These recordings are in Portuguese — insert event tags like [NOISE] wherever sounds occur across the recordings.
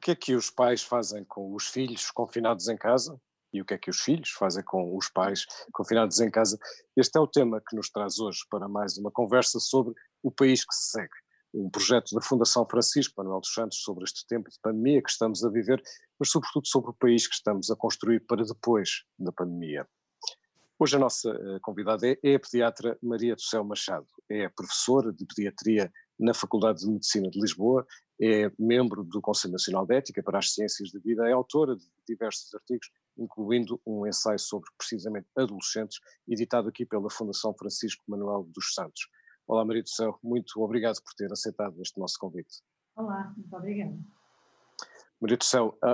que é que os pais fazem com os filhos confinados em casa? E o que é que os filhos fazem com os pais confinados em casa? Este é o tema que nos traz hoje para mais uma conversa sobre o país que se segue. Um projeto da Fundação Francisco Manuel dos Santos sobre este tempo de pandemia que estamos a viver, mas sobretudo sobre o país que estamos a construir para depois da pandemia. Hoje a nossa eh, convidada é, é a pediatra Maria do Céu Machado, é professora de pediatria na Faculdade de Medicina de Lisboa, é membro do Conselho Nacional de Ética para as Ciências da Vida, é autora de diversos artigos, incluindo um ensaio sobre precisamente adolescentes, editado aqui pela Fundação Francisco Manuel dos Santos. Olá Maria do Céu, muito obrigado por ter aceitado este nosso convite. Olá, muito obrigada. Maria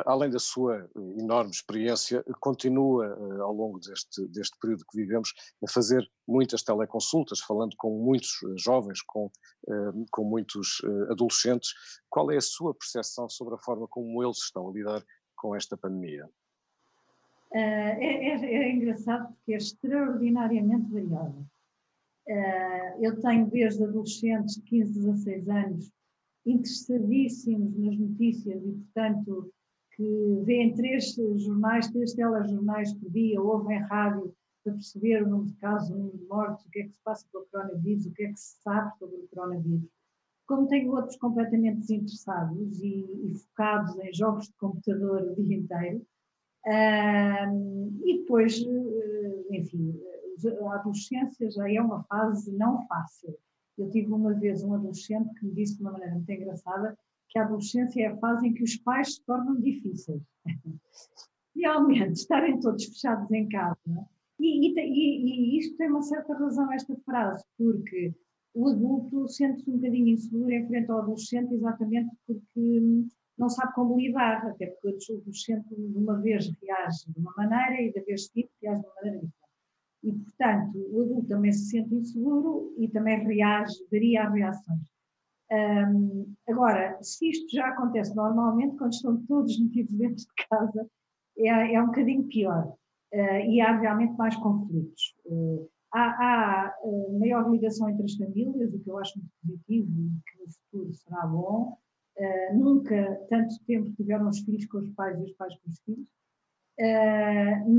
além da sua enorme experiência, continua eh, ao longo deste, deste período que vivemos a fazer muitas teleconsultas, falando com muitos eh, jovens, com, eh, com muitos adolescentes. Qual é a sua percepção sobre a forma como eles estão a lidar com esta pandemia? É, é, é engraçado porque é extraordinariamente variável. Eu tenho desde adolescentes de 15, 16 anos interessadíssimos nas notícias e, portanto, que veem três jornais, três telejornais por dia, ouvem rádio para perceber o número de casos, o número de mortes, o que é que se passa com o coronavírus, o que é que se sabe sobre o coronavírus. Como tenho outros completamente desinteressados e, e focados em jogos de computador o dia inteiro, uh, e depois, uh, enfim, a adolescência já é uma fase não fácil. Eu tive uma vez um adolescente que me disse de uma maneira muito engraçada que a adolescência é a fase em que os pais se tornam difíceis. [LAUGHS] Realmente, estarem todos fechados em casa. E, e, e, isto tem uma certa razão, esta frase, porque o adulto sente-se um bocadinho inseguro em frente ao adolescente exatamente porque não sabe como lidar, até porque o adolescente de uma vez reage de uma maneira e da vez seguinte reage de uma maneira diferente. E, portanto, o adulto também se sente inseguro e também reage, daria reações. Um, agora, se isto já acontece normalmente, quando estão todos metidos dentro de casa, é, é um bocadinho pior. Uh, e há realmente mais conflitos. Uh, há, há uh, maior ligação entre as famílias, o que eu acho muito positivo e que no futuro será bom. nunca tanto tempo tiveram os filhos com os pais e os pais com os filhos.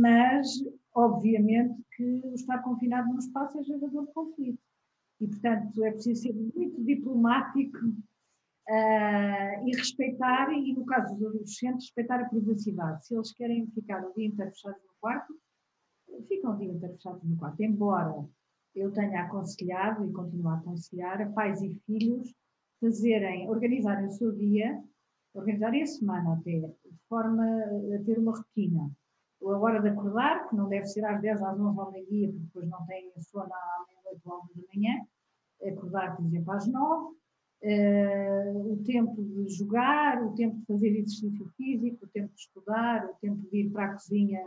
mas obviamente que o estar confinado num espaço é gerador de conflito. E, portanto, é preciso ser muito diplomático uh, e respeitar, e no caso dos adolescentes, respeitar a privacidade. Se eles querem ficar o dia inteiro fechados no quarto, ficam o dia inteiro fechados no quarto. Embora eu tenha aconselhado e continuo a aconselhar a pais e filhos fazerem, organizarem o seu dia, organizarem a semana até, de forma a ter uma rotina a hora de acordar, que não deve ser às 10, às 11 ao meio-dia, porque depois não têm sono à meia-noite ou à 1 da manhã, acordar, por exemplo, às 9, uh, eh, o tempo de jogar, o tempo de fazer exercício físico, o tempo de estudar, o tempo de ir para a cozinha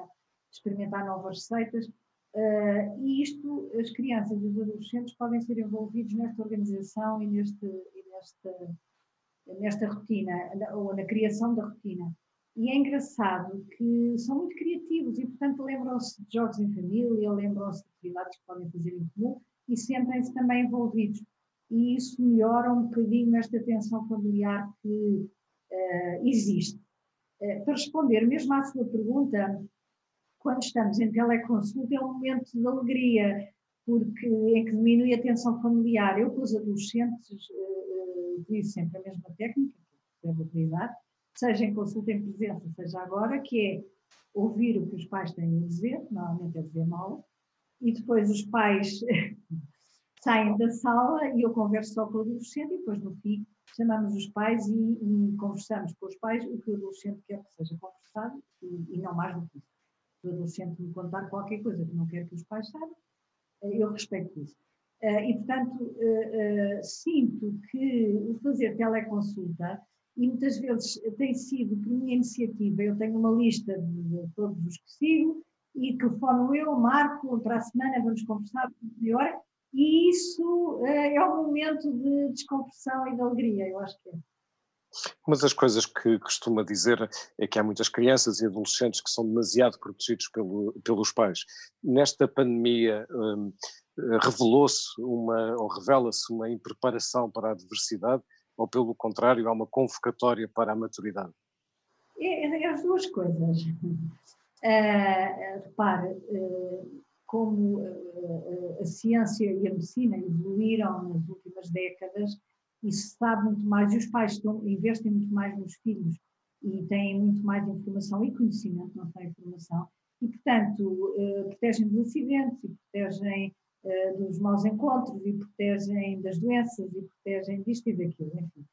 experimentar novas receitas. Uh, e isto, as crianças e os adolescentes podem ser envolvidos nesta organização e, neste, e nesta, nesta rotina, ou na criação da rotina. E é engraçado que são muito criativos e, portanto, lembram-se de jogos em família, lembram-se de atividades que podem fazer em comum e sentem-se também envolvidos. E isso melhora um bocadinho esta tensão familiar que uh, existe. Uh, para responder mesmo à sua pergunta, quando estamos em teleconsulta é um momento de alegria, porque em que diminui a tensão familiar. Eu com os adolescentes uh, utilizo sempre a mesma técnica, que devo utilizar, seja em consulta em presença, seja agora, que é ouvir o que os pais têm a dizer, normalmente é dizer mal, e depois os pais [LAUGHS] saem da sala e eu converso só com o adolescente e depois no fim chamamos os pais e, e conversamos com os pais o que o adolescente quer que seja conversado e, e não mais do que isso. O adolescente me contar qualquer coisa que não quer que os pais saibam, eu respeito isso. Uh, e, portanto, uh, sinto que o fazer teleconsulta e muitas vezes tem sido por minha iniciativa. Eu tenho uma lista de, todos os que sigo e telefono eu, marco, para a semana vamos conversar melhor e isso é, é um momento de descompressão e de alegria, eu acho que é. Uma das coisas que costuma dizer é que há muitas crianças e adolescentes que são demasiado protegidos pelo, pelos pais. Nesta pandemia hum, revelou-se uma, ou revela-se uma impreparação para a diversidade ou pelo contrário, há uma convocatória para a maturidade? É, é, as duas coisas. Uh, repare, uh, como uh, a ciência e a medicina evoluíram nas últimas décadas se sabe muito mais, e os pais estão, investem muito mais nos filhos e têm muito mais informação e conhecimento, não só informação, e, portanto, protegem dos acidentes e protegem dos maus encontros e protegem das doenças e protegem disto e daquilo, enfim.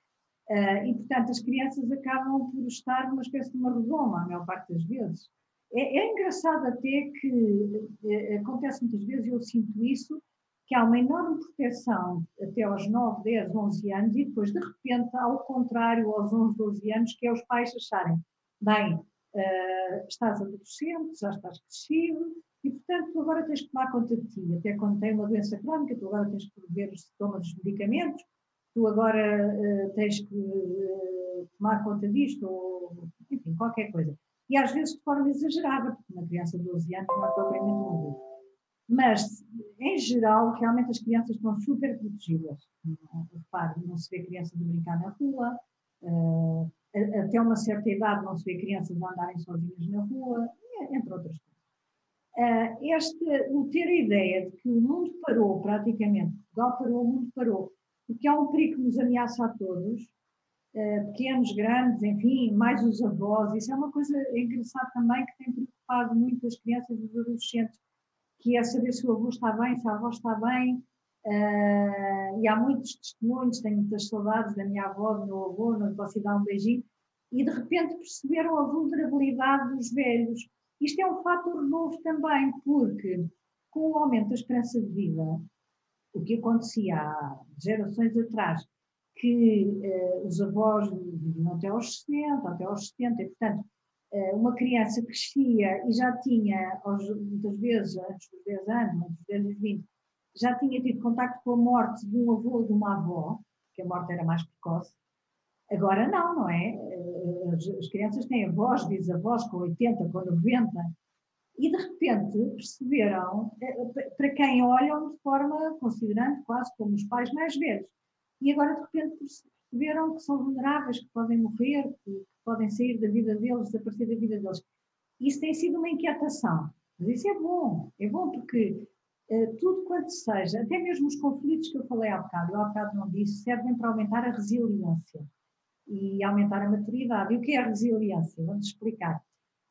Uh, e, portanto, as crianças acabam por estar numa espécie de uma redoma, a maior parte das vezes. É, é engraçado até que é, acontece muitas vezes, eu sinto isso, que há uma enorme proteção até aos 9, 10, 11 anos e depois, de repente, ao contrário, aos 11, 12 anos, que é os pais acharem, bem, uh, estás adolescente, já estás crescido e, portanto, tu agora tens que tomar conta de ti. Até quando tem uma doença crónica, tu agora tens que ver se tomas os medicamentos, tu agora uh, tens que uh, tomar conta disto, ou enfim, qualquer coisa. E às vezes de forma exagerada, porque uma criança de 12 anos não é propriamente um adulto. Mas, em geral, realmente as crianças estão super protegidas. Repare, não se vê crianças a brincar na rua, uh, até uma certa idade não se vê crianças a andarem sozinhas na rua, entre outras coisas. Uh, este, o ter a ideia de que o mundo parou praticamente, Portugal parou, o mundo parou, porque há um perigo que nos ameaça a todos, uh, pequenos, grandes, enfim, mais os avós. Isso é uma coisa engraçada também que tem preocupado muito as crianças e os adolescentes, que é saber se o avô está bem, se a avó está bem. Uh, e há muitos testemunhos, tenho muitas saudades da minha avó, do meu avô, não posso dar um beijinho, e de repente perceberam a vulnerabilidade dos velhos. Isto é um fator novo também, porque com o aumento da esperança de vida, o que acontecia há gerações atrás, que eh, os avós viviam até aos 60, até aos 70, e portanto eh, uma criança crescia e já tinha, aos, muitas vezes, antes dos 10 anos, antes dos 20, já tinha tido contato com a morte de um avô ou de uma avó, que a morte era mais precoce. Agora não, não é? Eh, as, as crianças têm avós, bisavós com 80, com 90, e de repente perceberam, eh, para quem olham de forma considerando quase como os pais mais velhos, e agora de repente perceberam que são vulneráveis, que podem morrer, que podem sair da vida deles, desaparecer da vida deles. Isso tem sido uma inquietação, mas isso é bom, é bom porque uh, tudo quanto seja, até mesmo os conflitos que eu falei há bocado, eu há bocado não disse, servem para aumentar a resiliência e aumentar a maturidade. E o que é a resiliência? Vamos explicar.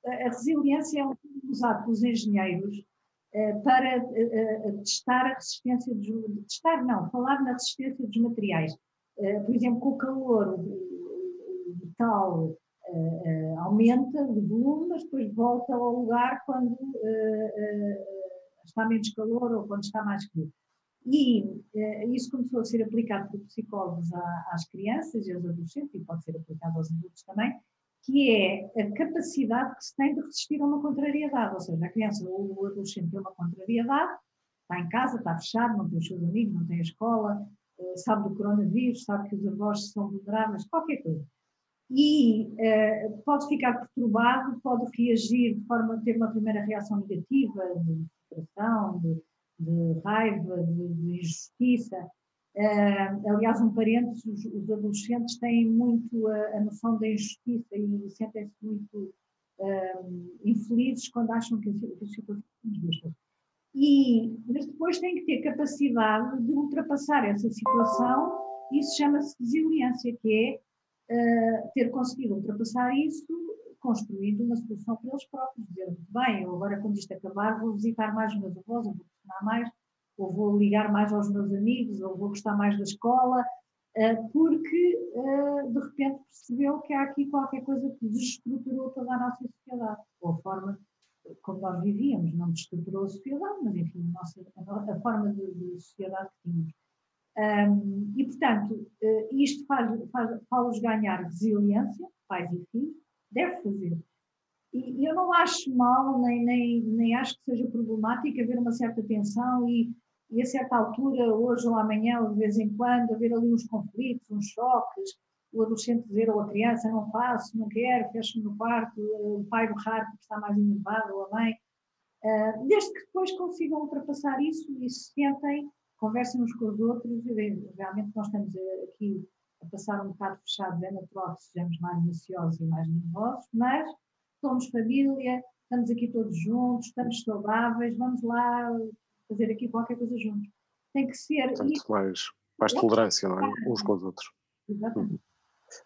A resiliência é um termo usado pelos engenheiros uh, para uh, testar a resistência dos, testar não, falar na resistência dos materiais. Por exemplo, com o calor, o metal aumenta de volume, mas depois volta ao lugar quando está menos calor ou quando está mais frio. E isso começou a ser aplicado por psicólogos às crianças e aos adolescentes, e pode ser aplicado aos adultos também, que é a capacidade que se tem de resistir a uma contrariedade. Ou seja, a criança ou o adolescente tem uma contrariedade, está em casa, está fechado, não tem os seus amigos, não tem a escola, eh, sabe do coronavírus, sabe que os avós são vulneráveis, qualquer coisa. E uh, pode ficar perturbado, pode reagir de forma a ter uma primeira reação negativa, de frustração, de, de raiva, de, de injustiça, Uh, aliás, um parênteses, os, os, adolescentes têm muito a, a noção da injustiça e sentem-se muito uh, infelizes quando acham que, as situações são justas. E, mas depois têm que ter capacidade de ultrapassar essa situação, isso chama-se resiliência, que é uh, ter conseguido ultrapassar isso construindo uma solução para eles próprios, dizer, bem, eu agora quando isto acabar vou visitar mais os meus avós, vou funcionar mais, ou vou ligar mais aos meus amigos, ou vou gostar mais da escola, eh, porque eh, de repente percebeu que há aqui qualquer coisa que desestruturou toda a nossa sociedade, ou a forma como nós vivíamos, não desestruturou a sociedade, mas enfim, a, nossa, a forma de, de, sociedade que tínhamos. Um, e, portanto, eh, isto faz, faz, faz-os ganhar resiliência, pais e filhos, deve fazer. E, eu não acho mal, nem, nem, nem acho que seja problemático haver uma certa tensão e e a certa altura, hoje ou amanhã, ou de vez em quando, haver ali uns conflitos, uns choques, o adolescente dizer ou a criança não faço, não quero, fecho-me no quarto, o pai berrar porque está mais enervado, ou a mãe, uh, desde que depois consigam ultrapassar isso e se sentem, conversem uns com os outros, e realmente nós estamos aqui a passar um bocado fechados, é natural que sejamos mais ansiosos e mais nervosos, mas somos família, estamos aqui todos juntos, estamos saudáveis, vamos lá fazer aqui qualquer coisa juntos. Tem que ser. Portanto, mais, mais tolerância, não é? Uns com os outros. Exatamente. Uhum.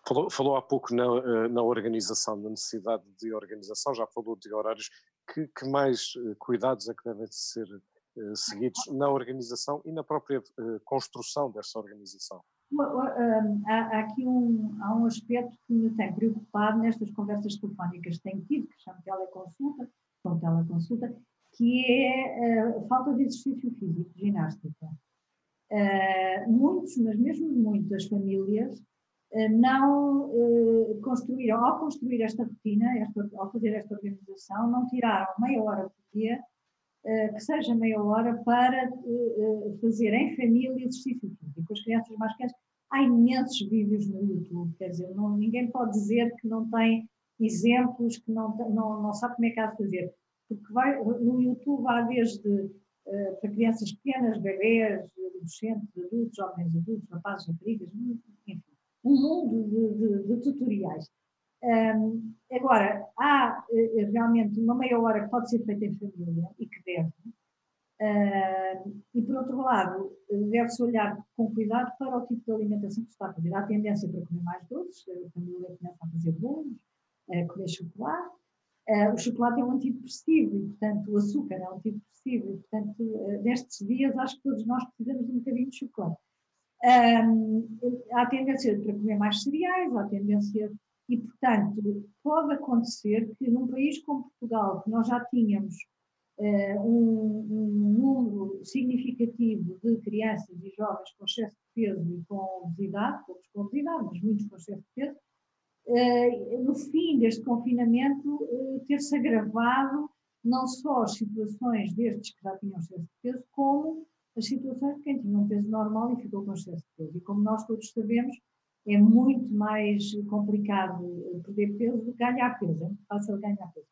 Falou, falou há pouco na, eh, na organização, na necessidade de organização, já falou de horários. Que, que mais eh, cuidados é que devem ser uh, seguidos na organização e na própria construção dessa organização? Há, há, aqui um, há um aspecto que me tem preocupado nestas conversas telefónicas que tenho tido, que se chama teleconsulta, com teleconsulta, que é a falta de exercício físico, ginástica. Uh, muitos, mas mesmo muitas famílias uh, não construíram, ao construir esta rotina, esta, ao fazer esta organização, não tiraram meia hora por dia, que seja meia hora para fazer em família exercício físico. As crianças mais pequenas, há imensos vídeos no YouTube, quer dizer, não, ninguém pode dizer que não tem exemplos, que não, não, não sabe como é que há de fazer porque vai, no YouTube há desde para crianças pequenas, bebês, adolescentes, adultos, jovens adultos, rapazes, raparigas, enfim, um mundo de, de, de tutoriais. Um, agora, há uh, realmente uma meia hora que pode ser feita em família e que deve, uh, e por outro lado, deve-se olhar com cuidado para o tipo de alimentação que se está a fazer. Há tendência para comer mais doces, a família começa a fazer bolos, a comer chocolate, Uh, o chocolate é um antidepressivo e, portanto, o açúcar é um antidepressivo e, portanto, uh, nestes dias acho que todos nós precisamos de um bocadinho de chocolate. Há tendência para comer mais cereais, há tendência. E, portanto, pode acontecer que num país como Portugal, que nós já tínhamos uh, um, um, número significativo de crianças e jovens com excesso de peso e com obesidade, poucos com obesidade, mas muitos com excesso de peso, eh, no fim deste confinamento, eh, ter-se agravado não só as situações destes que já tinham excesso de peso, como as situações de quem tinha um peso normal e ficou com excesso de peso. E como nós todos sabemos, é muito mais complicado perder peso do que ganhar peso, é muito fácil ganhar peso.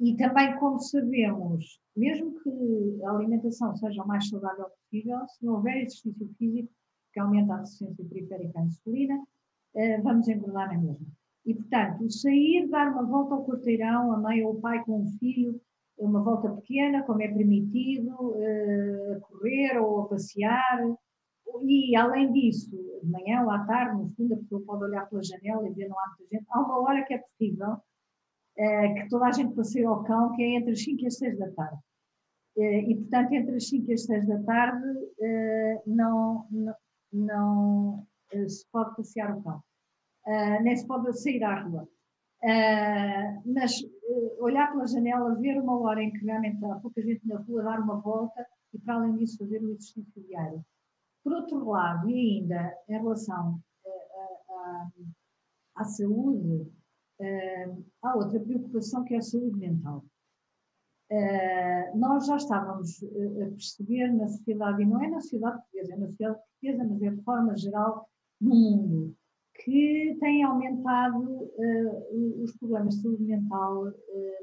E também, como sabemos, mesmo que a alimentação seja o mais saudável possível, se não houver exercício físico, que aumenta a resistência periférica à insulina, eh, vamos engordar na mesma. E, portanto, sair, dar uma volta ao quarteirão, a mãe ou o pai com o filho, uma volta pequena, como é permitido, uh, a correr ou a passear. E, além disso, de manhã ou à tarde, no fundo, a pessoa pode olhar pela janela e ver não há muita gente. Há uma hora que é possível uh, que toda a gente passeie ao cão, que é entre as 5 e as 6 da tarde. Uh, e, portanto, entre as 5 e as 6 da tarde não, não, não se pode passear o cão nem se pode sair à rua. Mas olhar pela janela, ver uma hora em que realmente há pouca gente na rua, dar uma volta e, para além disso, fazer o exercício diário. Por outro lado, e ainda em relação à saúde, há outra preocupação que é a saúde mental. nós já estávamos a perceber na sociedade, e não é na sociedade portuguesa, é na sociedade portuguesa, mas é de forma geral no mundo, que tem aumentado os problemas de saúde mental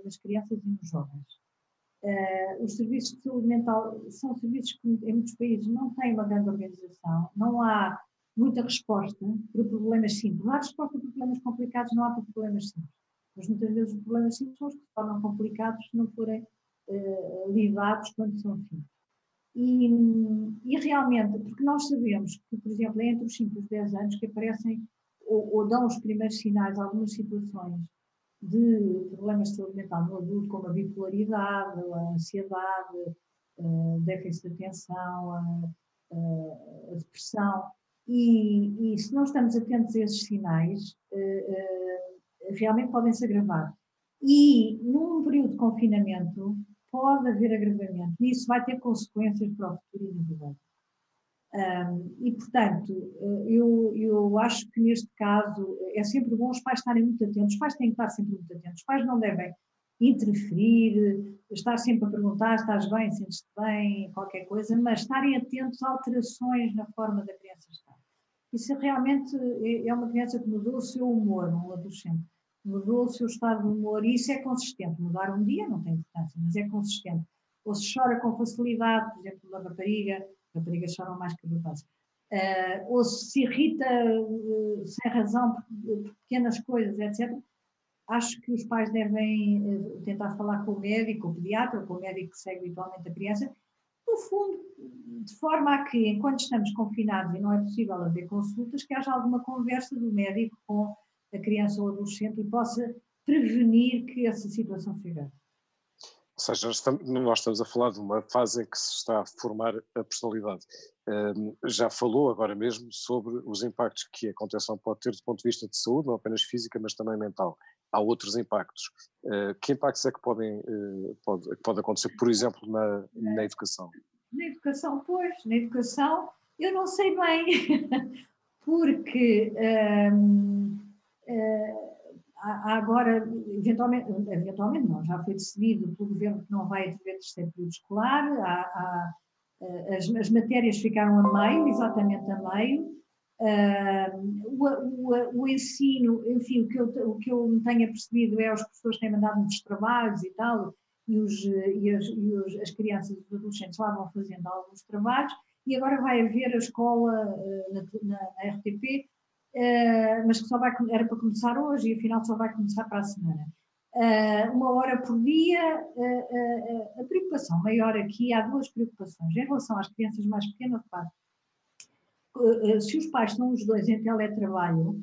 nas crianças e nos jovens. Uh, os serviços de saúde mental são serviços que em muitos países não têm uma grande organização, não há muita resposta para problemas simples. Há resposta para problemas complicados, não há para problemas simples. Mas muitas vezes os problemas simples são os que se tornam complicados se não forem lidados quando são simples. E, e, realmente, porque nós sabemos que, por exemplo, é entre os 5 e os 10 anos que aparecem ou, ou dão os primeiros sinais, algumas situações de problemas de saúde mental no adulto, como a bipolaridade, a ansiedade, a déficit de atenção, a, a, depressão. E, e, se não estamos atentos a esses sinais, uh, uh, realmente podem se agravar. E num período de confinamento pode haver agravamento e isso vai ter consequências para o futuro individual. Um, e, portanto, eh, eu, eu acho que neste caso é sempre bom os pais estarem muito atentos. Os pais têm que estar sempre muito atentos. Os pais não devem interferir, estar sempre a perguntar: estás bem, sentes-te bem, qualquer coisa, mas estarem atentos a alterações na forma da criança estar. E se realmente é, é uma criança que mudou o seu humor, um adolescente, mudou o seu estado de humor, e isso é consistente. Mudar um dia não tem importância, mas é consistente. Ou se chora com facilidade, por exemplo, uma rapariga raparigas choram mais que rapazes. uh, ou se irrita uh, sem razão por, pequenas coisas, etc., acho que os pais devem uh, tentar falar com o médico, o pediatra, com o médico que segue habitualmente a criança, no fundo, de forma a que, enquanto estamos confinados e não é possível haver consultas, que haja alguma conversa do médico com a criança ou adolescente e possa prevenir que essa situação agarre. Ou seja, nós estamos a falar de uma fase em que se está a formar a personalidade. Um, já falou agora mesmo sobre os impactos que a contenção pode ter do ponto de vista de saúde, não apenas física, mas também mental. Há outros impactos. Uh, que impactos é que podem uh, pode, pode acontecer, por exemplo, na, na educação? Na educação, pois, na educação, eu não sei bem, [LAUGHS] porque um, uh, há agora, eventualmente, eventualmente não, já foi decidido pelo governo que não vai haver terceiro período escolar, há, há, eh, as, as, matérias ficaram a meio, exatamente a meio, uh, o, o, o, ensino, enfim, o que, eu, o que eu tenho percebido é os professores têm mandado muitos trabalhos e tal, e, os, e, as, e os, as crianças e os adolescentes lá vão fazendo alguns trabalhos, e agora vai haver a escola na, na, na RTP uh, mas que só vai, era para começar hoje e afinal só vai começar para a semana. Uh, uma hora por dia, uh, a preocupação maior aqui, há duas preocupações. Em relação às crianças mais pequenas, claro, se os pais estão os dois em teletrabalho,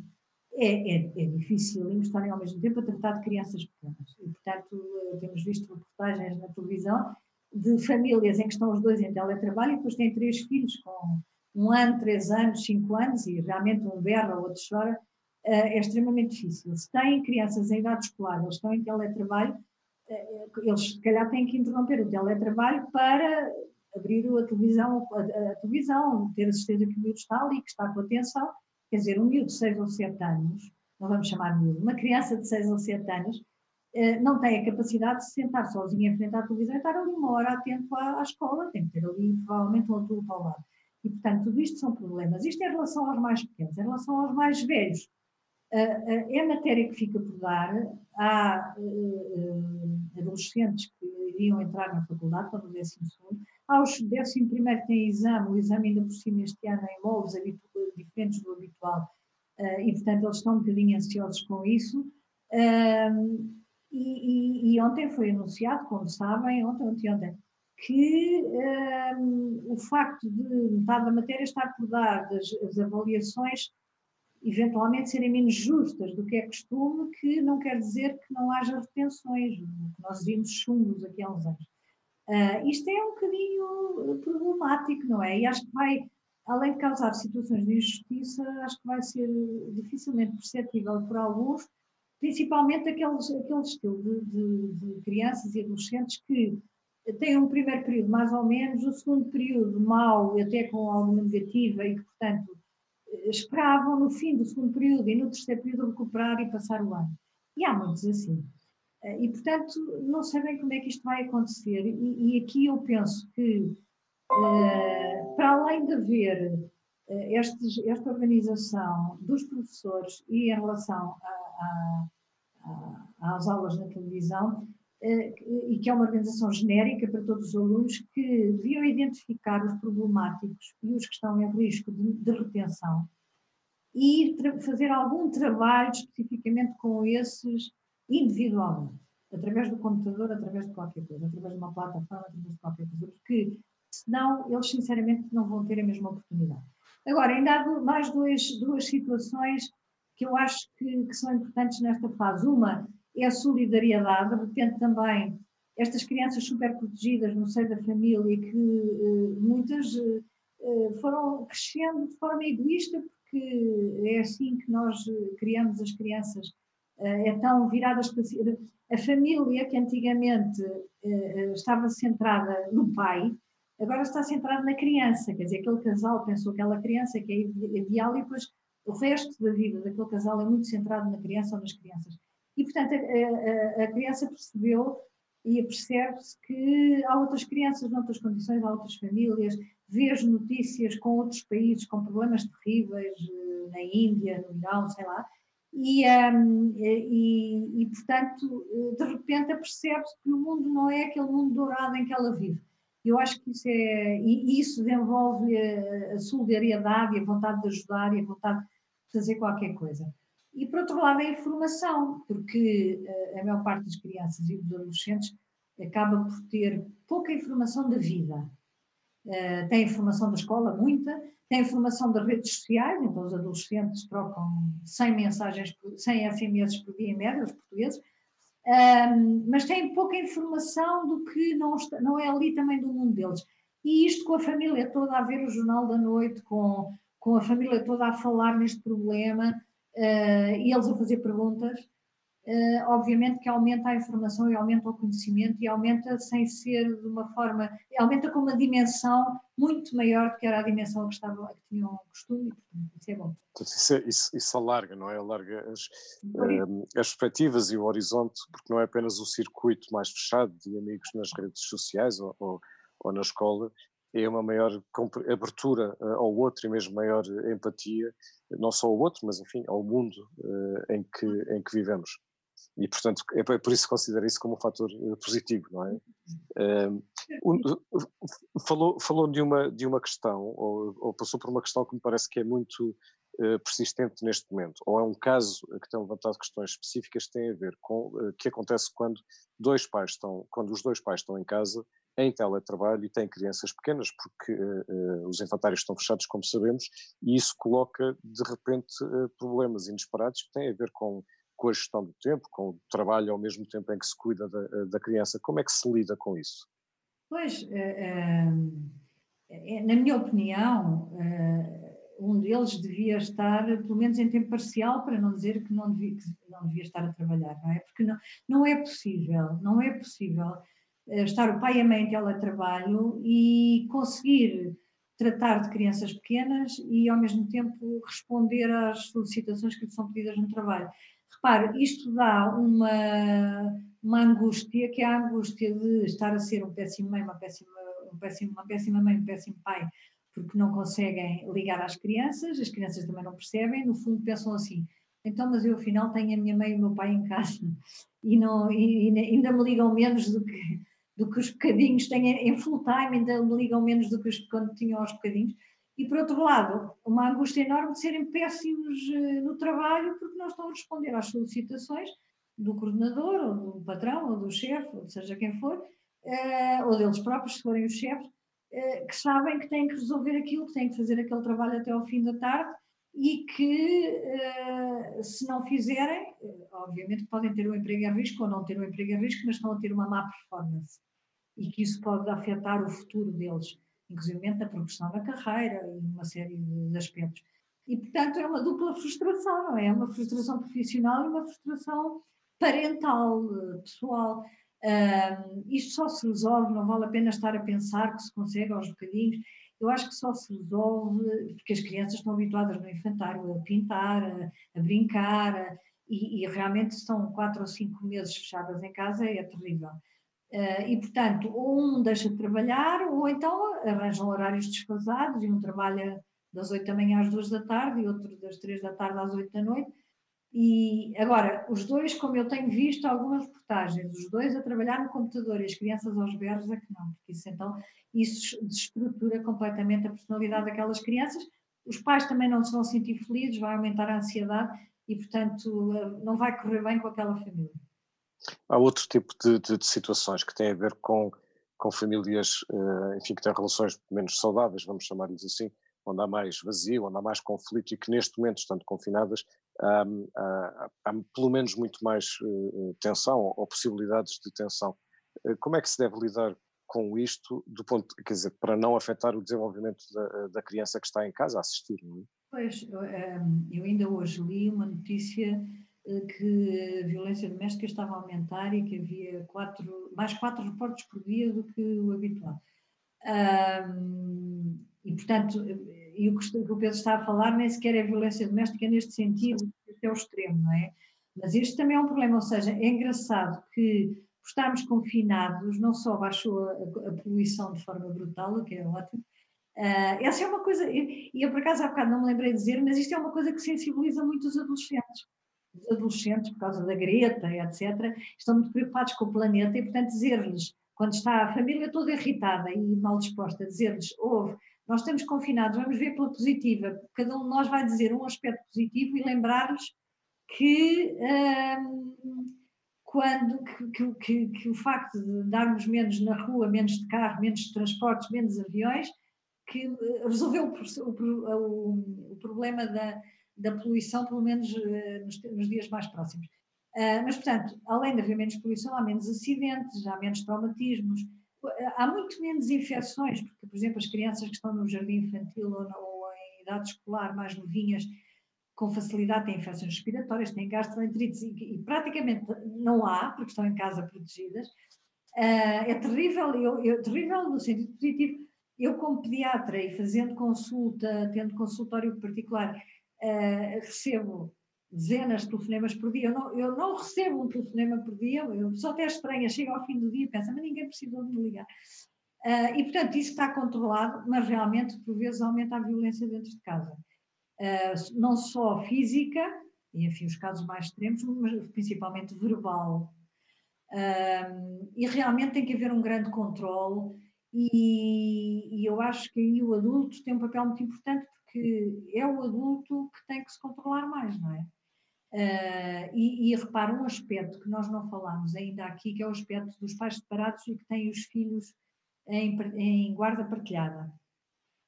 é, é, é difícil estarem ao mesmo tempo a tratar de crianças pequenas. E, portanto, temos visto reportagens na televisão de famílias em que estão os dois em teletrabalho e depois têm três filhos com um ano, três anos, cinco anos, e realmente um berra, o outro chora, eh, é extremamente difícil. Se têm crianças em idade escolar, eles estão em teletrabalho, eh, eles se calhar têm que interromper o teletrabalho para abrir a televisão, a, televisão, ter a certeza que o miúdo está ali, que está com atenção. Quer dizer, um miúdo de 6 ou 7 anos, não vamos chamar miúdo, uma criança de 6 ou 7 anos, eh, não tem a capacidade de se sentar sozinha em frente à televisão e estar ali uma hora atento à, à escola, tem que ter ali provavelmente um adulto ao lado. E, portanto, tudo isto são problemas. Isto é em relação aos mais pequenos. Em relação aos mais velhos, é matéria que fica por dar. Há uh, adolescentes que iriam entrar na faculdade para o décimo segundo. Há os décimo primeiro que têm exame, o exame ainda por cima este ano em moldes diferentes do habitual. Uh, e, portanto, eles estão um bocadinho ansiosos com isso. E, e, e, ontem foi anunciado, como sabem, ontem, ontem, ontem, que um, o facto de metade da matéria estar por dar, das, as avaliações eventualmente serem menos justas do que é costume, que não quer dizer que não haja retenções, nós vimos chumbos aqui há uns anos. Uh, isto é um bocadinho problemático, não é? E acho que vai, além de causar situações de injustiça, acho que vai ser dificilmente perceptível por alguns, principalmente aqueles, aquele estilo de, de, de crianças e adolescentes que tem um primeiro período mais ou menos, o segundo período mau, até com alguma negativa, e que, portanto, esperavam no fim do segundo período e no terceiro período recuperar e passar o ano. E há muitos assim. E, portanto, não sabem como é que isto vai acontecer. E, e aqui eu penso que, uh, para além de haver uh, estes, esta organização dos professores e em relação a, a, a, às aulas na televisão, eh, e que é uma organização genérica para todos os alunos, que deviam identificar os problemáticos e os que estão em risco de, de retenção e fazer algum trabalho especificamente com esses individualmente, através do computador, através de qualquer coisa, através de uma plataforma, através de qualquer coisa, porque senão eles sinceramente não vão ter a mesma oportunidade. Agora, ainda há mais dois, duas situações que eu acho que, que são importantes nesta fase. Uma é a solidariedade, de repente também estas crianças super protegidas no seio da família, que uh, muitas uh, foram crescendo de forma egoísta, porque é assim que nós criamos as crianças, é tão viradas para a família que antigamente estava centrada no pai, agora está centrada na criança, quer dizer, aquele casal pensou aquela criança que é ideal e depois o resto da vida daquele casal é muito centrado na criança ou nas crianças. E, portanto, a, a, a criança percebeu e percebe-se que há outras crianças noutras condições, há outras famílias, vejo notícias com outros países com problemas terríveis, eh, na Índia, no Irão, sei lá, e, um, e, e, portanto, de repente percebe-se que o mundo não é aquele mundo dourado em que ela vive. Eu acho que isso é, e isso desenvolve a, a solidariedade e a vontade de ajudar e a vontade de fazer qualquer coisa. E por outro lado, a informação, porque eh, a maior parte das crianças e dos adolescentes acaba por ter pouca informação da vida. Uh, tem informação da escola, muita, tem informação das redes sociais, então os adolescentes trocam 100 mensagens, 100 SMS por dia em média, os portugueses, um, mas têm pouca informação do que não, está, não é ali também do mundo deles. E isto com a família toda a ver o Jornal da Noite, com, com a família toda a falar neste problema, uh, e eles a fazer perguntas, uh, obviamente que aumenta a informação e aumenta o conhecimento e aumenta sem ser de uma forma, aumenta com uma dimensão muito maior do que era a dimensão que, estava, que tinham costume, portanto, isso é bom. Isso, é, isso, isso alarga, não é? Alarga as, uh, as perspectivas e o horizonte, porque não é apenas o circuito mais fechado de amigos nas redes sociais ou, ou, ou na escola, é uma maior abertura uh, ao outro e mesmo maior empatia, não só ao outro, mas enfim, ao mundo uh, em, que, em que vivemos. E, portanto, é por isso que considero isso como um fator uh, positivo, não é? Um, falou falou de, uma, de uma questão, ou, ou, passou por uma questão que me parece que é muito persistente neste momento, ou é um caso que tem levantado questões específicas que têm a ver com o que acontece quando dois pais estão, quando os dois pais estão em casa em teletrabalho e têm crianças pequenas, porque uh, os infantários estão fechados, como sabemos, e isso coloca, de repente, uh, problemas inesperados que têm a ver com, com a gestão do tempo, com o trabalho ao mesmo tempo em que se cuida da, da criança. Como é que se lida com isso? Pois, uh, na minha opinião, um deles devia estar, pelo menos em tempo parcial, para não dizer que não devia, que não devia estar a trabalhar, não é? Porque não, não é possível, não é possível estar o pai e a mãe em teletrabalho e conseguir tratar de crianças pequenas e ao mesmo tempo responder às solicitações que lhe são pedidas no trabalho. Repare, isto dá uma, uma angústia, que é a angústia de estar a ser um péssimo mãe, uma péssima, um péssimo, uma péssima mãe, um péssimo pai, porque não conseguem ligar às crianças, as crianças também não percebem, no fundo pensam assim, então, mas eu afinal tenho a minha mãe e o meu pai em casa [LAUGHS] e, não, e, e ainda me ligam menos do que, do que os bocadinhos têm em full time, ainda me ligam menos do que os, quando tinham aos bocadinhos. E por outro lado, uma angústia enorme de serem péssimos eh, no trabalho porque não estão a responder às solicitações do coordenador, ou do patrão, ou do chefe, ou seja quem for, eh, ou deles próprios, se forem os chefes, eh, que sabem que têm que resolver aquilo, que têm que fazer aquele trabalho até ao fim da tarde e que, se não fizerem, obviamente podem ter um emprego a risco ou não ter um emprego a risco, mas estão a ter uma má performance e que isso pode afetar o futuro deles, inclusive a progressão na carreira e uma série de aspectos. E, portanto, é uma dupla frustração, não é? É uma frustração profissional e uma frustração parental, pessoal. Um, isto só se resolve, não vale a pena estar a pensar que se consegue aos bocadinhos. Eu acho que só se resolve porque as crianças estão habituadas no infantário a pintar, a, a brincar, a, e, e, realmente estão quatro ou cinco meses fechadas em casa, é terrível. Uh, e, portanto, ou um deixa de trabalhar, ou então arranjam horários desfasados, e um trabalha das 8 da manhã às 2 da tarde, e outro das 3 da tarde às 8 da noite. E agora, os dois, como eu tenho visto algumas reportagens, os dois a trabalhar no computador e as crianças aos berros é que não, porque isso então isso desestrutura completamente a personalidade daquelas crianças. Os pais também não se vão sentir felizes, vai aumentar a ansiedade e, portanto, eh, não vai correr bem com aquela família. Há outro tipo de, de, de situações que têm a ver com, com famílias, uh, enfim, que têm relações menos saudáveis, vamos chamar-lhes assim, onde há mais vazio, onde há mais conflito e que neste momento, estando confinadas, há, há, há pelo menos muito mais uh, tensão ou, possibilidades de tensão. Uh, como é que se deve lidar com isto, do ponto, quer dizer, para não afetar o desenvolvimento da, da criança que está em casa a assistir, não é? Pois, eu ainda hoje li uma notícia que a violência doméstica estava a aumentar e que havia quatro, mais quatro reportes por dia do que o habitual. Um, e, portanto, e o que o Pedro está a falar nem sequer é violência doméstica neste sentido, este é o extremo, não é? Mas este também é um problema, ou seja, é engraçado que por estarmos confinados, não só baixou a, a poluição de forma brutal, o que é ótimo, uh, essa é uma coisa, e eu por acaso há bocado não me lembrei de dizer, mas isto é uma coisa que sensibiliza muito os adolescentes os adolescentes, por causa da Greta, etc., estão muito preocupados com o planeta e, portanto, dizer-lhes quando está a família toda irritada e mal disposta, dizer-lhes: ouve, nós estamos confinados, vamos ver pela positiva. Cada um de nós vai dizer um aspecto positivo e lembrar-nos que. Hum, quando que, que, que, o facto de andarmos menos na rua, menos de carro, menos de transportes, menos aviões, que eh, resolveu o, o, o problema da, da poluição, pelo menos uh, nos, nos, dias mais próximos. Uh, mas, portanto, além de haver menos poluição, há menos acidentes, há menos traumatismos, há muito menos infecções, porque, por exemplo, as crianças que estão no jardim infantil ou, ou em idade escolar mais novinhas com facilidade têm infecções respiratórias, têm gastroenterites e, e praticamente não há, porque estão em casa protegidas. Uh, é terrível, eu, eu, terrível no sentido positivo. Eu, como pediatra e fazendo consulta, tendo consultório particular, uh, recebo dezenas de telefonemas por dia. Eu não, eu não, recebo um telefonema por dia, eu só até estranha, chega ao fim do dia e pensa, mas ninguém precisou de me ligar. Uh, e, portanto, isso está controlado, mas realmente, por vezes, aumenta a violência dentro de casa. Eh, não só física, e enfim, os casos mais extremos, mas principalmente verbal. Uh, e realmente tem que haver um grande controle, e, e, eu acho que aí o adulto tem um papel muito importante, porque é o adulto que tem que se controlar mais, não é? Uh, e, e repara, um aspecto que nós não falamos ainda aqui, que é o aspecto dos pais separados e que têm os filhos em, em guarda partilhada.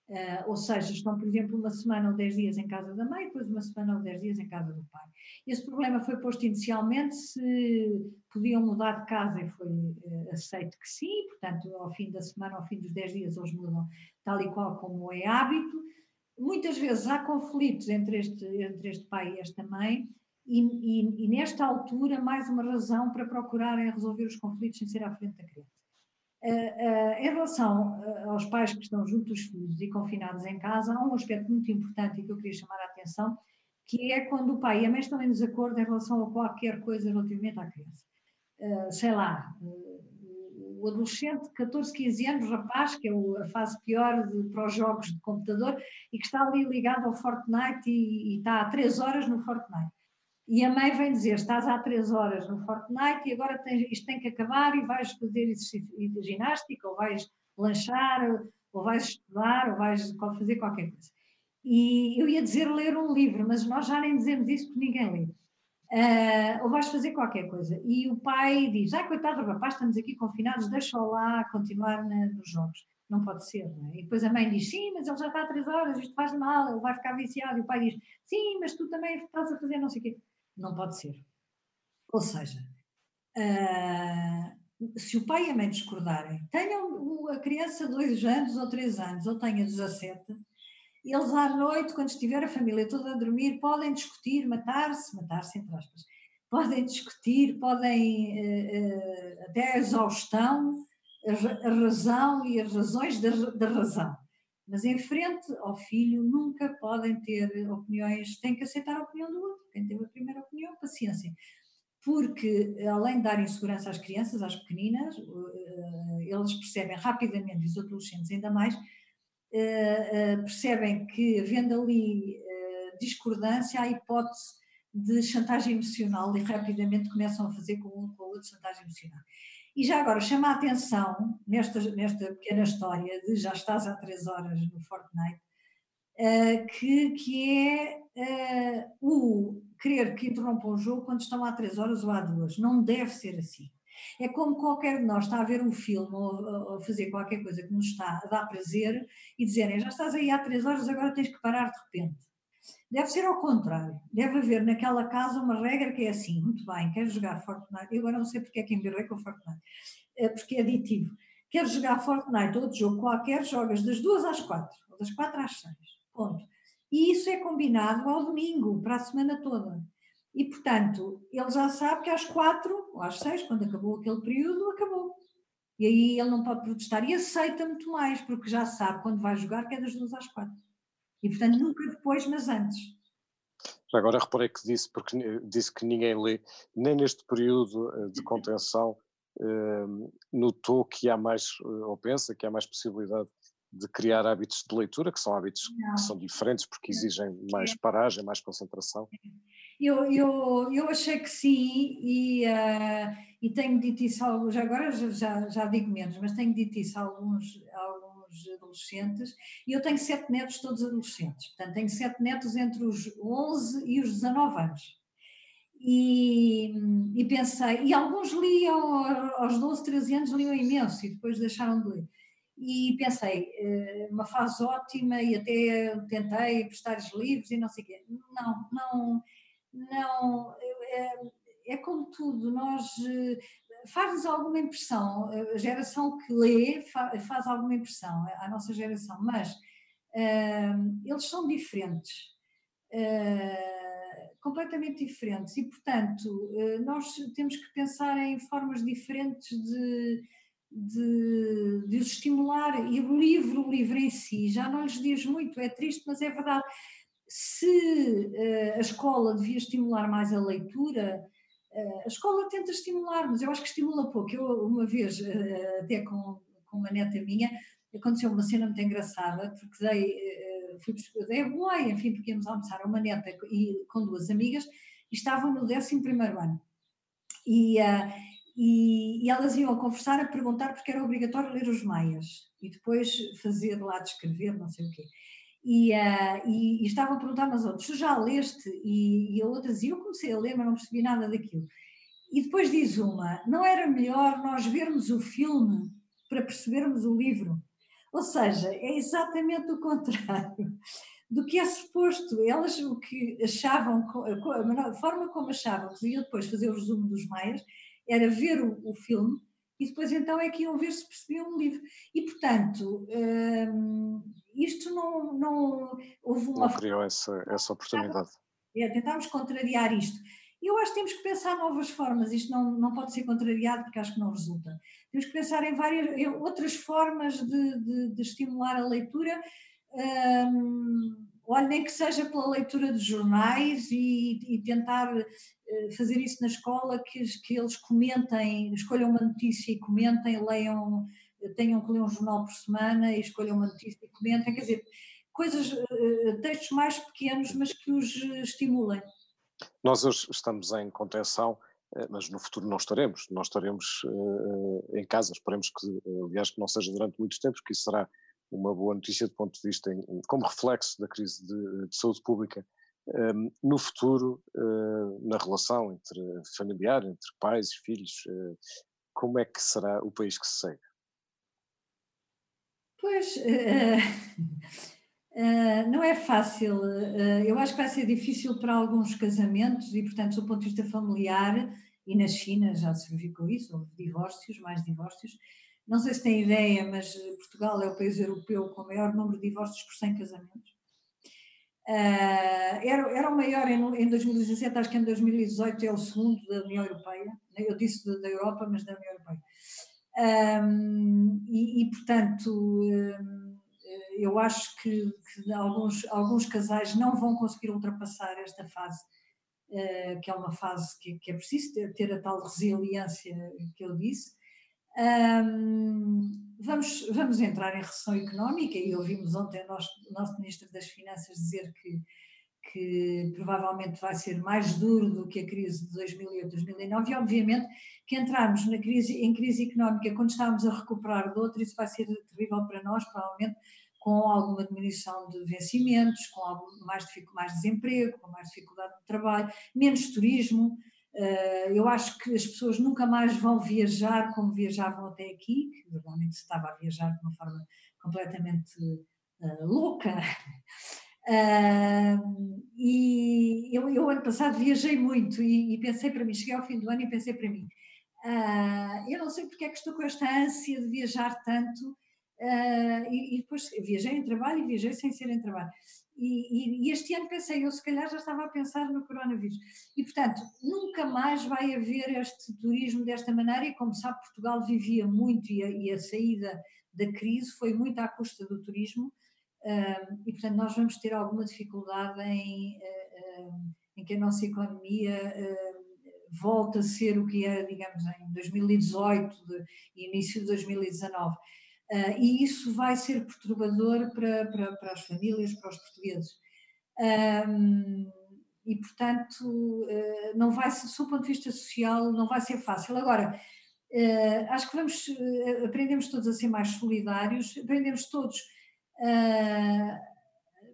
Uh, ou seja, estão, por exemplo, uma semana ou dez dias em casa da mãe, depois uma semana ou dez dias em casa do pai. Esse problema foi posto inicialmente se podiam mudar de casa e foi uh, aceito que sim, portanto, ao fim da semana, ao fim dos dez dias, eles mudam tal e qual como é hábito. Muitas vezes há conflitos entre este, entre este pai e esta mãe, e, e, e nesta altura, mais uma razão para procurarem resolver os conflitos sem ser à frente da criança. Uh, uh, em relação uh, aos pais que estão junto dos filhos e confinados em casa, há um aspecto muito importante e que eu queria chamar a atenção, que é quando o pai e a mãe estão em desacordo em relação a qualquer coisa relativamente à criança. sei lá, o adolescente de 14, 15 anos, rapaz, que é a fase pior de, para os jogos de computador, e que está ali ligado ao Fortnite e, e está há 3 horas no Fortnite e a mãe vem dizer: estás há três horas no Fortnite e agora tens, isto tem que acabar e vais fazer ginástica, ou vais lanchar, ou vais estudar, ou vais fazer qualquer coisa. E eu ia dizer ler um livro, mas nós já nem dizemos isso porque ninguém lê. Uh, ou vais fazer qualquer coisa. E o pai diz: ai, coitado do rapaz, estamos aqui confinados, deixa-o lá continuar na, nos jogos. Não pode ser, não é? E depois a mãe diz: sim, mas ele já está há três horas, isto faz mal, ele vai ficar viciado. E o pai diz: sim, mas tu também estás a fazer não sei o quê. Não pode ser. Ou seja, uh, se o pai e a mãe discordarem, tenham a criança dois anos ou três anos, ou tenha 17, eles à noite, quando estiver a família toda a dormir, podem discutir, matar-se, matar-se entre aspas, podem discutir, podem uh, uh, até a exaustão, a, razão e as razões da, da razão. Mas em frente ao filho nunca podem ter opiniões, têm que aceitar a opinião do outro. Quem teve a primeira opinião, paciência. Porque, além de dar insegurança às crianças, às pequeninas, eh, eles percebem rapidamente, os adolescentes ainda mais, eh, eh, percebem que, havendo ali discordância, há hipótese de chantagem emocional e rapidamente começam a fazer com um com o outro chantagem emocional. E já agora chama a atenção, nesta, nesta pequena história de já estás há três horas no Fortnite, uh, que, que é uh, o querer que interrompam o jogo quando estão há três horas ou há duas. Não deve ser assim. É como qualquer de nós está a ver um filme ou, ou fazer qualquer coisa que nos está a dar prazer e dizerem já estás aí há três horas, agora tens que parar de repente. Deve ser ao contrário. Deve haver naquela casa uma regra que é assim: muito bem, quero jogar Fortnite. Eu agora não sei porque é que embirrei com Fortnite, é porque é aditivo. Quero jogar Fortnite ou outro jogo qualquer, jogas das duas às quatro, ou das quatro às seis. Ponto. E isso é combinado ao domingo, para a semana toda. E, portanto, ele já sabe que às quatro ou às seis, quando acabou aquele período, acabou. E aí ele não pode protestar. E aceita muito mais, porque já sabe quando vai jogar que é das duas às quatro. E, portanto, nunca depois, mas antes. Agora reparei que disse, porque disse que ninguém lê, nem neste período eh, de contenção eh, notou que há mais, eh, ou pensa que há mais possibilidade de criar hábitos de leitura, que são hábitos não. que são diferentes porque exigem mais é. paragem, mais concentração? Eu, eu, eu achei que sim, e, uh, e tenho dito isso alguns, agora já, já digo menos, mas tenho dito isso a alguns, a alguns adolescentes, e eu tenho sete netos, todos adolescentes, portanto tenho sete netos entre os 11 e os 19 anos. E, e pensei, e alguns liam aos 12, 13 anos, liam imenso e depois deixaram de ler e pensei, eh, uma fase ótima e até tentei prestar-lhes livros e não sei o quê. Não, não, não, é, é como tudo, nós eh, faz-nos alguma impressão, a geração que lê faz alguma impressão à nossa geração, mas uh, eles são diferentes, uh, completamente diferentes, e portanto uh, nós temos que pensar em formas diferentes de de, de os estimular. E o livro, o livro em si, já não lhes diz muito, é triste, mas é verdade. Se a escola devia estimular mais a leitura, a escola tenta estimular, mas eu acho que estimula pouco. Eu, uma vez, uh, até com, com uma neta minha, aconteceu uma cena muito engraçada, porque dei, fui, dei boleia, enfim, porque íamos almoçar a uma neta e, com duas amigas, e estavam no 11 ano. E, e, e, elas iam a conversar a perguntar porque era obrigatório ler os Maias e depois fazer lá descrever, não sei o quê. E, uh, e, e estavam a perguntar umas outras, tu já leste? E, e a outra dizia, eu comecei a ler, mas não percebi nada daquilo. E depois diz uma, não era melhor nós vermos o filme para percebermos o livro? Ou seja, é exatamente o contrário do que é suposto. Elas o que achavam, a forma como achavam que iam depois fazer o resumo dos Maias, era ver o, o, filme e depois então é que iam ver se percebiam o livro. E portanto, hum, isto não, não houve uma. Não criou essa, essa oportunidade. É, tentámos contrariar isto. E eu acho que temos que pensar novas formas, isto não, não pode ser contrariado porque acho que não resulta. Temos que pensar em várias em outras formas de, de, de estimular a leitura. Hum, olha, nem que seja pela leitura de jornais e, e tentar uh, fazer isso na escola, que, que eles comentem, escolham uma notícia e comentem, leiam, tenham que ler um jornal por semana e escolham uma notícia e comentem, quer dizer, coisas, uh, textos mais pequenos, mas que os estimulem. Nós hoje estamos em contenção, eh, mas no futuro não estaremos, não estaremos em casa, esperemos que, aliás, que não seja durante muitos tempos, que isso será uma boa notícia do ponto de vista, em, como reflexo da crise de, de saúde pública, um, no futuro, uh, na relação entre familiar, entre pais e filhos, uh, como é que será o país que se segue? Pois, uh, [LAUGHS] não é fácil. eu acho que vai ser difícil para alguns casamentos e, portanto, do ponto de vista familiar, e na China já se verificou isso, houve divórcios, mais divórcios, não sei se tem ideia, mas Portugal é o país europeu com o maior número de divórcios por 100 casamentos. Uh, era, era o maior em, em 2017, acho que em 2018 é o segundo da União Europeia. Eu disse da, Europa, mas da União Europeia. Um, e, e, portanto, um, eu acho que, que, alguns, alguns casais não vão conseguir ultrapassar esta fase, uh, que é uma fase que, que é preciso ter, ter, a tal resiliência que eu disse. Um, vamos, vamos entrar em recessão económica e ouvimos ontem o nosso, nosso Ministro das Finanças dizer que, que provavelmente vai ser mais duro do que a crise de 2008, 2009 e obviamente que entrarmos na crise, em crise económica quando estamos a recuperar de outra, isso vai ser terrível para nós, provavelmente com alguma diminuição de vencimentos, com mais, mais desemprego, com mais dificuldade de trabalho, menos turismo, eu acho que as pessoas nunca mais vão viajar como viajavam até aqui, que normalmente se estava a viajar de uma forma completamente uh, louca. [LAUGHS] Uh, e eu, eu, ano passado viajei muito e, e, pensei para mim, cheguei ao fim do ano e pensei para mim, eu não sei porque é que estou com esta ânsia de viajar tanto, e, e, depois viajei em trabalho e viajei sem ser em trabalho. E, e, este ano pensei, eu se calhar já estava a pensar no coronavírus. E, portanto, nunca mais vai haver este turismo desta maneira. E, como sabe, Portugal vivia muito e a, e a saída da crise foi muito à custa do turismo. Uh, e, portanto, nós vamos ter alguma dificuldade em, uh, uh, em que a nossa economia volte a ser o que era, digamos, em 2018 de, início de 2019. Uh, e isso vai ser perturbador para, para, para, as famílias, para os portugueses. Um, e, portanto, uh, não vai ser, do ponto de vista social, não vai ser fácil. Agora, uh, acho que vamos, aprendemos todos a ser mais solidários, aprendemos todos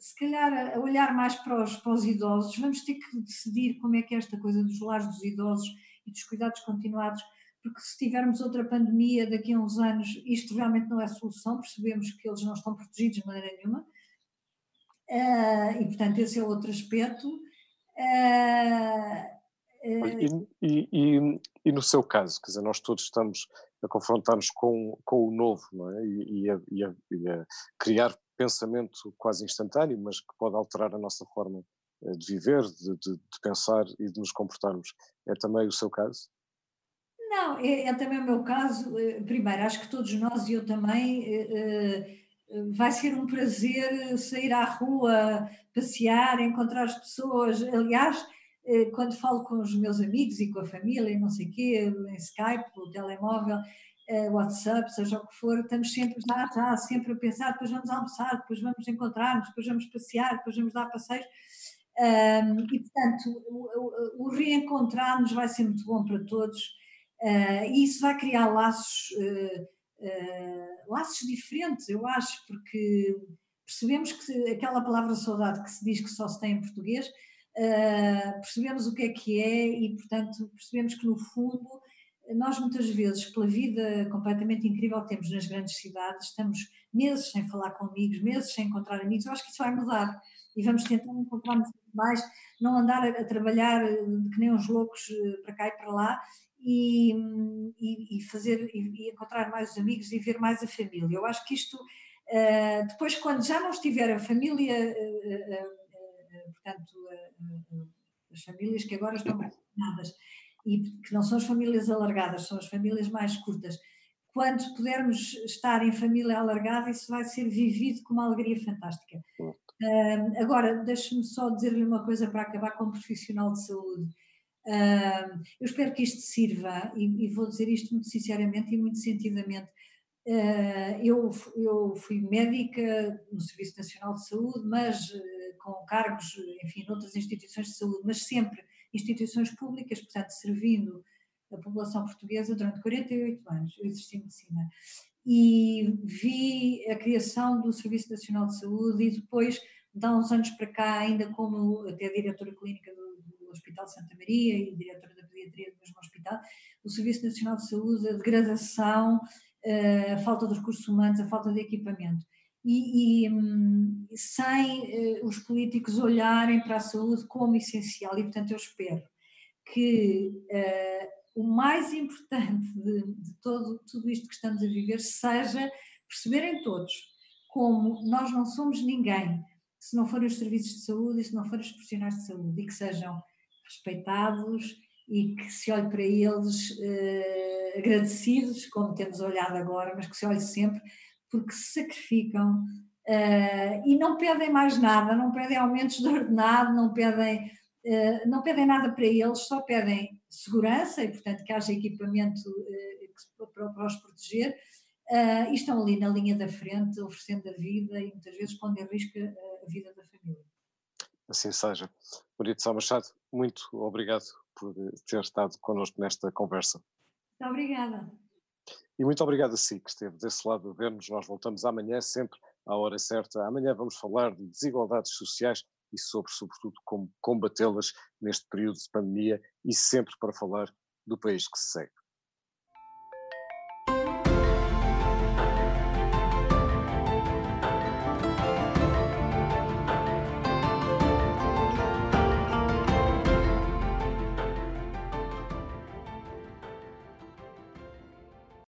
se calhar, a olhar mais para os, para os idosos, vamos ter que decidir como é que é esta coisa dos lares dos idosos e dos cuidados continuados porque se tivermos outra pandemia daqui a uns anos, isto realmente não é solução, percebemos que eles não estão protegidos de maneira nenhuma. Uh, e, portanto, esse é outro aspecto. Uh, uh, e, e, e, no seu caso, quer dizer, nós todos estamos a confrontar-nos com, com o novo, não é? E, a, e, a, e, a, criar pensamento quase instantâneo, mas que pode alterar a nossa forma de viver, de, de, de pensar e de nos comportarmos. É também o seu caso? Não, é, é, também o meu caso. Eh, primeiro, acho que todos nós e eu também. Eh, vai ser um prazer sair à rua, passear, encontrar as pessoas. Aliás, quando falo com os meus amigos e com a família, não sei quê, em Skype, o telemóvel, WhatsApp, seja o que for, estamos sempre já, já sempre a pensar, depois vamos almoçar, depois vamos encontrar-nos, depois vamos passear, depois vamos dar passeios. E, portanto, o, o, o reencontrar-nos vai ser muito bom para todos e isso vai criar laços, uh, uh, laços diferentes, eu acho, porque percebemos que aquela palavra saudade que se diz que só se tem em português, percebemos o que é que é e, portanto, percebemos que no fundo nós muitas vezes, pela vida completamente incrível que temos nas grandes cidades, estamos meses sem falar com amigos, meses sem encontrar amigos, eu acho que isso vai mudar e vamos tentar encontrar-nos mais, não andar a, a, trabalhar que nem uns loucos para cá e para lá e, e, e fazer e, encontrar mais os amigos e ver mais a família. Eu acho que isto uh, depois quando já não estiver a família, uh, uh, portanto as famílias que agora estão vacinadas e que não são as famílias alargadas, são as famílias mais curtas. Quando pudermos estar em família alargada, isso vai ser vivido com uma alegria fantástica. agora, deixe-me só dizer-lhe uma coisa para acabar como profissional de saúde Eu espero que isto sirva, e, e, vou dizer isto muito sinceramente e muito sentidamente. Uh, eu, eu fui médica no Serviço Nacional de Saúde, mas uh, com cargos, enfim, noutras instituições de saúde, mas sempre instituições públicas, portanto, servindo a população portuguesa durante 48 anos. Eu exerci medicina. E vi a criação do Serviço Nacional de Saúde e depois, de há uns anos para cá, ainda como até diretora clínica do Hospital Santa Maria e diretora da pediatria do mesmo hospital, o Serviço Nacional de Saúde, a degradação, eh, a falta de recursos humanos, a falta de equipamento. E, e hum, sem eh, os políticos olharem para a saúde como essencial, e portanto eu espero que uh, o mais importante de, de, todo, tudo isto que estamos a viver seja perceberem todos como nós não somos ninguém se não forem os serviços de saúde e se não forem os profissionais de saúde e que sejam respeitados e que se olhe para eles eh, agradecidos, como temos olhado agora, mas que se olhe sempre, porque se sacrificam eh, e não pedem mais nada, não pedem aumentos de ordenado, não pedem, eh, não pedem nada para eles, só pedem segurança e, portanto, que haja equipamento para, para os proteger. e estão ali na linha da frente, oferecendo a vida e muitas vezes pondo em risco a vida da família. Assim seja. Maria de Sá Machado, muito obrigado por ter estado connosco nesta conversa. Muito obrigada. E muito obrigado a si que esteve desse lado a ver-nos. Nós voltamos amanhã, sempre à hora certa. Amanhã vamos falar de desigualdades sociais e sobre, sobretudo, como combatê-las neste período de pandemia e sempre para falar do país que se segue.